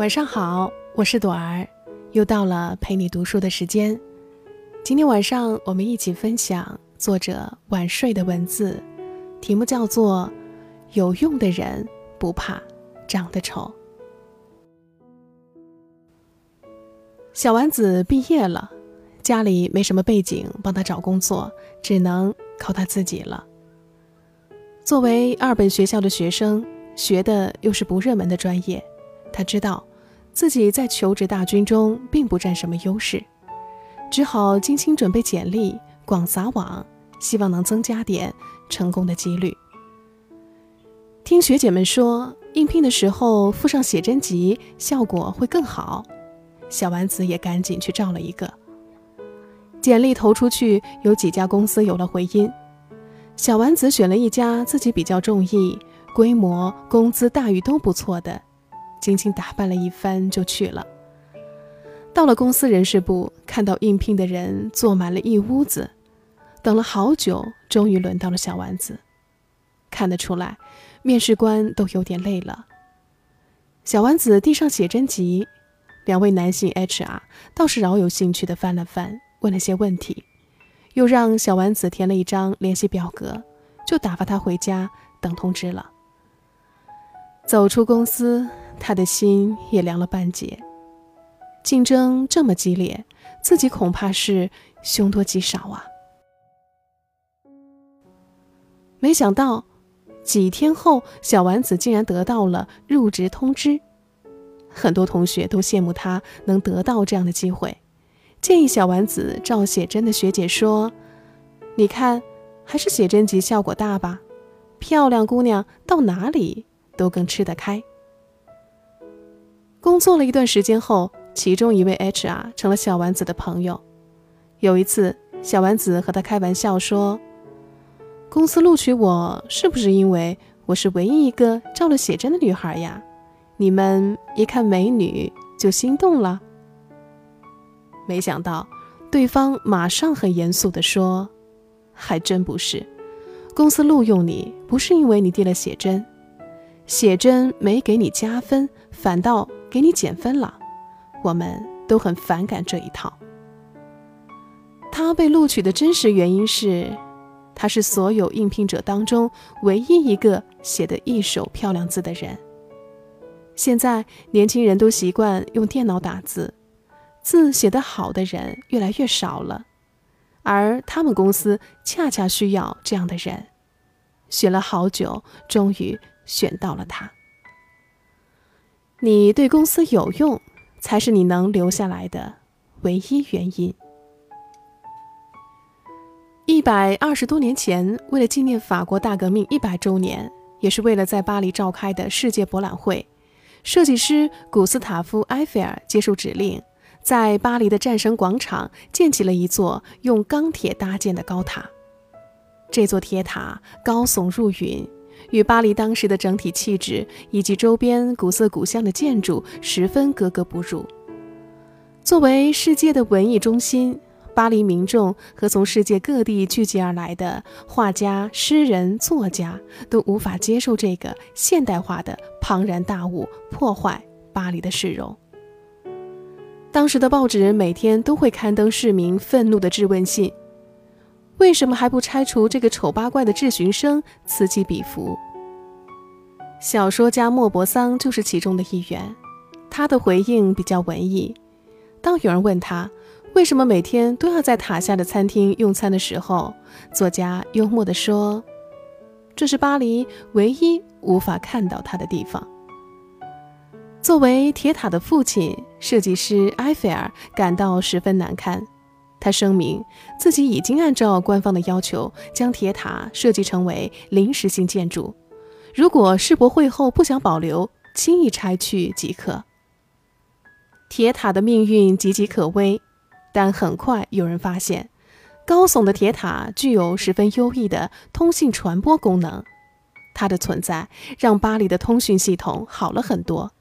晚上好，我是朵儿，又到了陪你读书的时间。今天晚上我们一起分享作者晚睡的文字，题目叫做《有用的人不怕长得丑》。小丸子毕业了，家里没什么背景帮他找工作，只能靠他自己了。作为二本学校的学生，学的又是不热门的专业，他知道。自己在求职大军中并不占什么优势，只好精心准备简历，广撒网，希望能增加点成功的几率。听学姐们说，应聘的时候附上写真集，效果会更好。小丸子也赶紧去照了一个。简历投出去，有几家公司有了回音。小丸子选了一家自己比较中意、规模、工资待遇都不错的。精心打扮了一番就去了。到了公司人事部，看到应聘的人坐满了一屋子，等了好久，终于轮到了小丸子。看得出来，面试官都有点累了。小丸子递上写真集，两位男性 HR 倒是饶有兴趣的翻了翻，问了些问题，又让小丸子填了一张联系表格，就打发他回家等通知了。走出公司。他的心也凉了半截，竞争这么激烈，自己恐怕是凶多吉少啊！没想到，几天后，小丸子竟然得到了入职通知。很多同学都羡慕他能得到这样的机会，建议小丸子照写真的学姐说：“你看，还是写真集效果大吧？漂亮姑娘到哪里都更吃得开。”工作了一段时间后，其中一位 HR 成了小丸子的朋友。有一次，小丸子和他开玩笑说：“公司录取我是不是因为我是唯一一个照了写真的女孩呀？你们一看美女就心动了？”没想到，对方马上很严肃地说：“还真不是，公司录用你不是因为你递了写真，写真没给你加分，反倒……”给你减分了，我们都很反感这一套。他被录取的真实原因是，他是所有应聘者当中唯一一个写的一手漂亮字的人。现在年轻人都习惯用电脑打字，字写得好的人越来越少了，而他们公司恰恰需要这样的人。选了好久，终于选到了他。你对公司有用，才是你能留下来的唯一原因。一百二十多年前，为了纪念法国大革命一百周年，也是为了在巴黎召开的世界博览会，设计师古斯塔夫·埃菲尔接受指令，在巴黎的战神广场建起了一座用钢铁搭建的高塔。这座铁塔高耸入云。与巴黎当时的整体气质以及周边古色古香的建筑十分格格不入。作为世界的文艺中心，巴黎民众和从世界各地聚集而来的画家、诗人、作家都无法接受这个现代化的庞然大物破坏巴黎的市容。当时的报纸每天都会刊登市民愤怒的质问信。为什么还不拆除这个丑八怪的质询声？此起彼伏。小说家莫泊桑就是其中的一员。他的回应比较文艺。当有人问他为什么每天都要在塔下的餐厅用餐的时候，作家幽默地说：“这是巴黎唯一无法看到他的地方。”作为铁塔的父亲，设计师埃菲尔感到十分难堪。他声明，自己已经按照官方的要求将铁塔设计成为临时性建筑，如果世博会后不想保留，轻易拆去即可。铁塔的命运岌岌可危，但很快有人发现，高耸的铁塔具有十分优异的通信传播功能，它的存在让巴黎的通讯系统好了很多。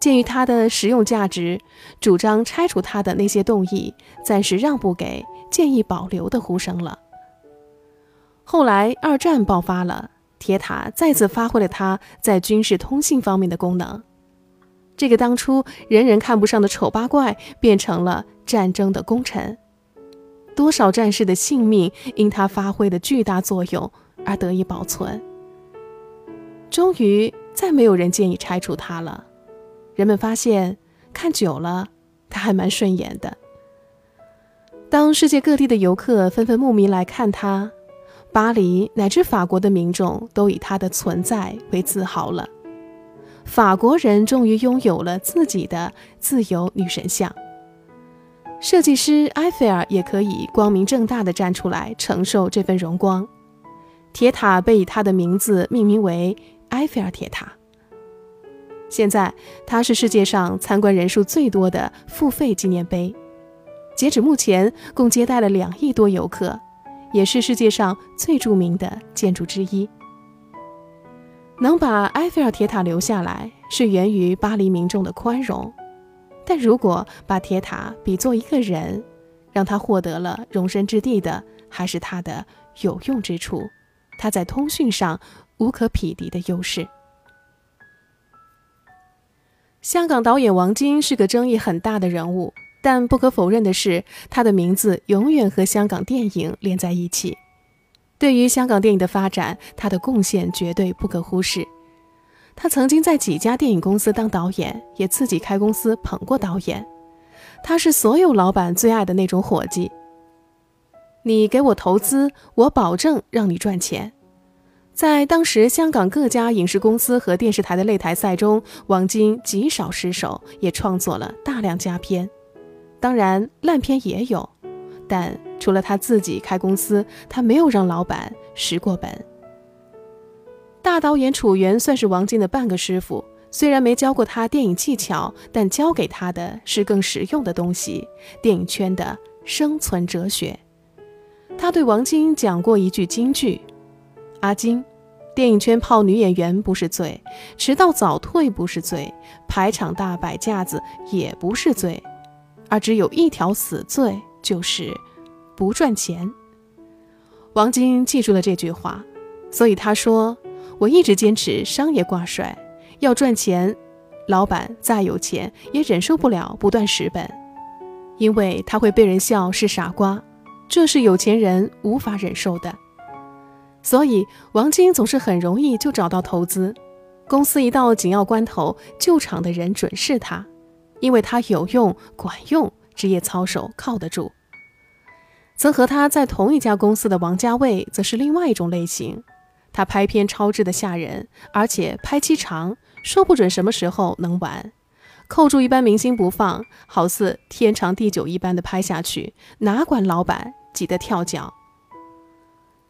鉴于它的实用价值，主张拆除它的那些动议暂时让步给建议保留的呼声了。后来二战爆发了，铁塔再次发挥了它在军事通信方面的功能。这个当初人人看不上的丑八怪，变成了战争的功臣。多少战士的性命因他发挥的巨大作用而得以保存。终于，再没有人建议拆除它了。人们发现，看久了，他还蛮顺眼的。当世界各地的游客纷纷慕名来看他，巴黎乃至法国的民众都以他的存在为自豪了。法国人终于拥有了自己的自由女神像。设计师埃菲尔也可以光明正大地站出来承受这份荣光。铁塔被以他的名字命名为埃菲尔铁塔。现在，它是世界上参观人数最多的付费纪念碑。截止目前，共接待了两亿多游客，也是世界上最著名的建筑之一。能把埃菲尔铁塔留下来，是源于巴黎民众的宽容。但如果把铁塔比作一个人，让他获得了容身之地的，还是他的有用之处，他在通讯上无可匹敌的优势。香港导演王晶是个争议很大的人物，但不可否认的是，他的名字永远和香港电影连在一起。对于香港电影的发展，他的贡献绝对不可忽视。他曾经在几家电影公司当导演，也自己开公司捧过导演。他是所有老板最爱的那种伙计。你给我投资，我保证让你赚钱。在当时香港各家影视公司和电视台的擂台赛中，王晶极少失手，也创作了大量佳片。当然，烂片也有。但除了他自己开公司，他没有让老板蚀过本。大导演楚原算是王晶的半个师傅，虽然没教过他电影技巧，但教给他的是更实用的东西——电影圈的生存哲学。他对王晶讲过一句金句：“阿金，电影圈泡女演员不是罪，迟到早退不是罪，排场大摆架子也不是罪，而只有一条死罪。”就是不赚钱。王晶记住了这句话，所以他说：“我一直坚持商业挂帅，要赚钱。老板再有钱，也忍受不了不断蚀本，因为他会被人笑是傻瓜，这是有钱人无法忍受的。所以王晶总是很容易就找到投资。公司一到紧要关头，救场的人准是他，因为他有用、管用。”职业操守靠得住。曾和他在同一家公司的王家卫，则是另外一种类型。他拍片超支的吓人，而且拍期长，说不准什么时候能完。扣住一般明星不放，好似天长地久一般的拍下去，哪管老板急得跳脚。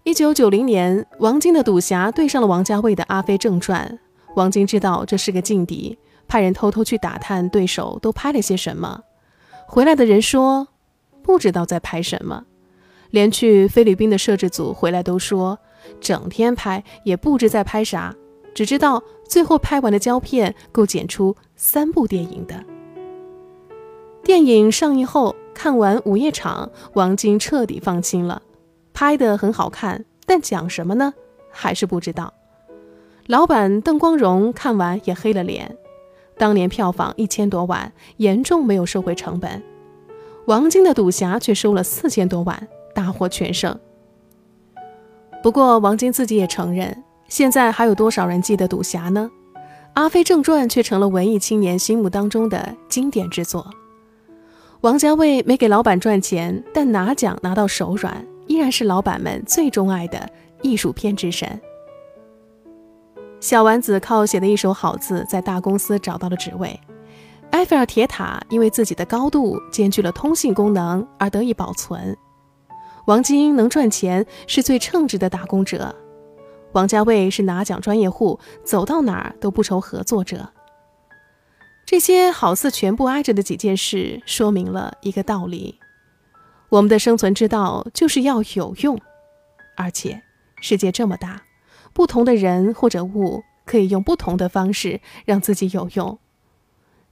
一九九零年，王晶的《赌侠》对上了王家卫的《阿飞正传》。王晶知道这是个劲敌，派人偷偷去打探对手都拍了些什么。回来的人说，不知道在拍什么，连去菲律宾的摄制组回来都说，整天拍也不知在拍啥，只知道最后拍完的胶片够剪出三部电影的。电影上映后，看完午夜场，王晶彻底放心了，拍的很好看，但讲什么呢？还是不知道。老板邓光荣看完也黑了脸。当年票房一千多万，严重没有收回成本。王晶的《赌侠》却收了四千多万，大获全胜。不过，王晶自己也承认，现在还有多少人记得《赌侠》呢？《阿飞正传》却成了文艺青年心目当中的经典之作。王家卫没给老板赚钱，但拿奖拿到手软，依然是老板们最钟爱的艺术片之神。小丸子靠写的一手好字，在大公司找到了职位。埃菲尔铁塔因为自己的高度兼具了通信功能而得以保存。王晶能赚钱是最称职的打工者。王家卫是拿奖专业户，走到哪儿都不愁合作者。这些好似全部挨着的几件事，说明了一个道理：我们的生存之道就是要有用。而且，世界这么大。不同的人或者物可以用不同的方式让自己有用，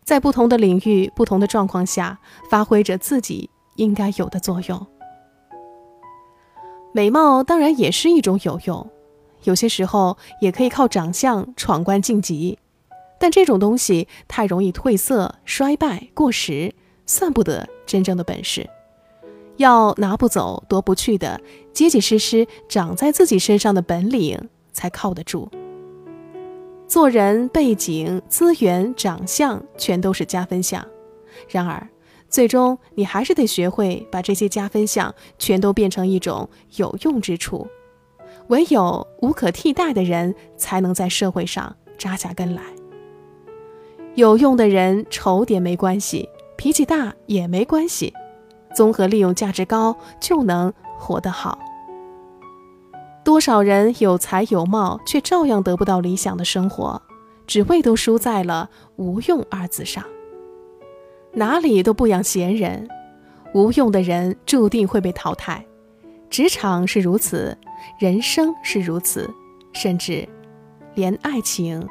在不同的领域、不同的状况下，发挥着自己应该有的作用。美貌当然也是一种有用，有些时候也可以靠长相闯关晋级。但这种东西太容易褪色、衰败、过时，算不得真正的本事。要拿不走、夺不去的、结结实实长在自己身上的本领，才靠得住。做人背景、资源、长相全都是加分项，然而，最终你还是得学会把这些加分项全都变成一种有用之处。唯有无可替代的人，才能在社会上扎下根来。有用的人丑点没关系，脾气大也没关系。综合利用价值高，就能活得好。多少人有才有貌，却照样得不到理想的生活，只为都输在了“无用”二字上。哪里都不养闲人，无用的人注定会被淘汰。职场是如此，人生是如此，甚至连爱情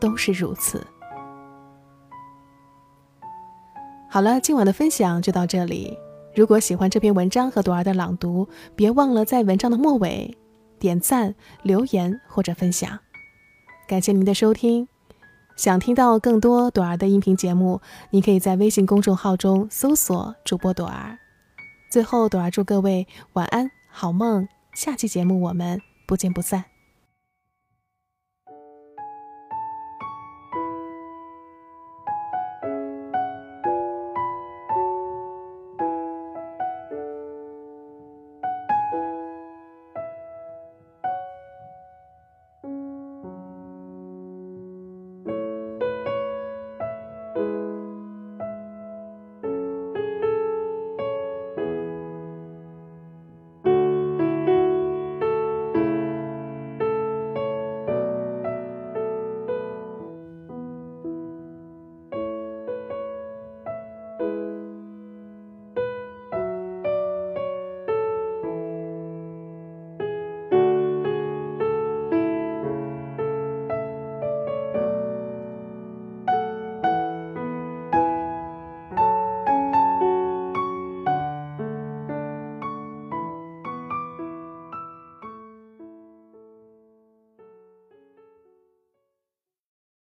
都是如此。好了，今晚的分享就到这里。如果喜欢这篇文章和朵儿的朗读，别忘了在文章的末尾点赞、留言或者分享。感谢您的收听。想听到更多朵儿的音频节目，你可以在微信公众号中搜索主播朵儿。最后，朵儿祝各位晚安，好梦。下期节目我们不见不散。